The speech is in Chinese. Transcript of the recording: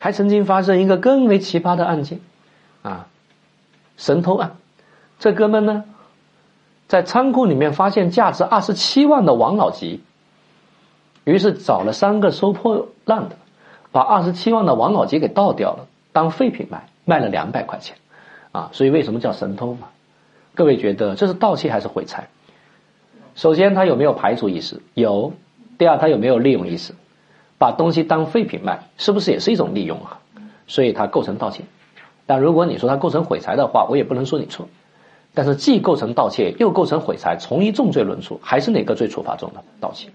还曾经发生一个更为奇葩的案件，啊，神偷案。这哥们呢，在仓库里面发现价值二十七万的王老吉，于是找了三个收破烂的，把二十七万的王老吉给倒掉了，当废品卖，卖了两百块钱，啊，所以为什么叫神偷嘛？各位觉得这是盗窃还是毁财？首先，他有没有排除意识？有。第二，他有没有利用意识？把东西当废品卖，是不是也是一种利用啊？所以它构成盗窃。但如果你说它构成毁财的话，我也不能说你错。但是既构成盗窃，又构成毁财，从一重罪论处，还是哪个罪处罚重的盗窃？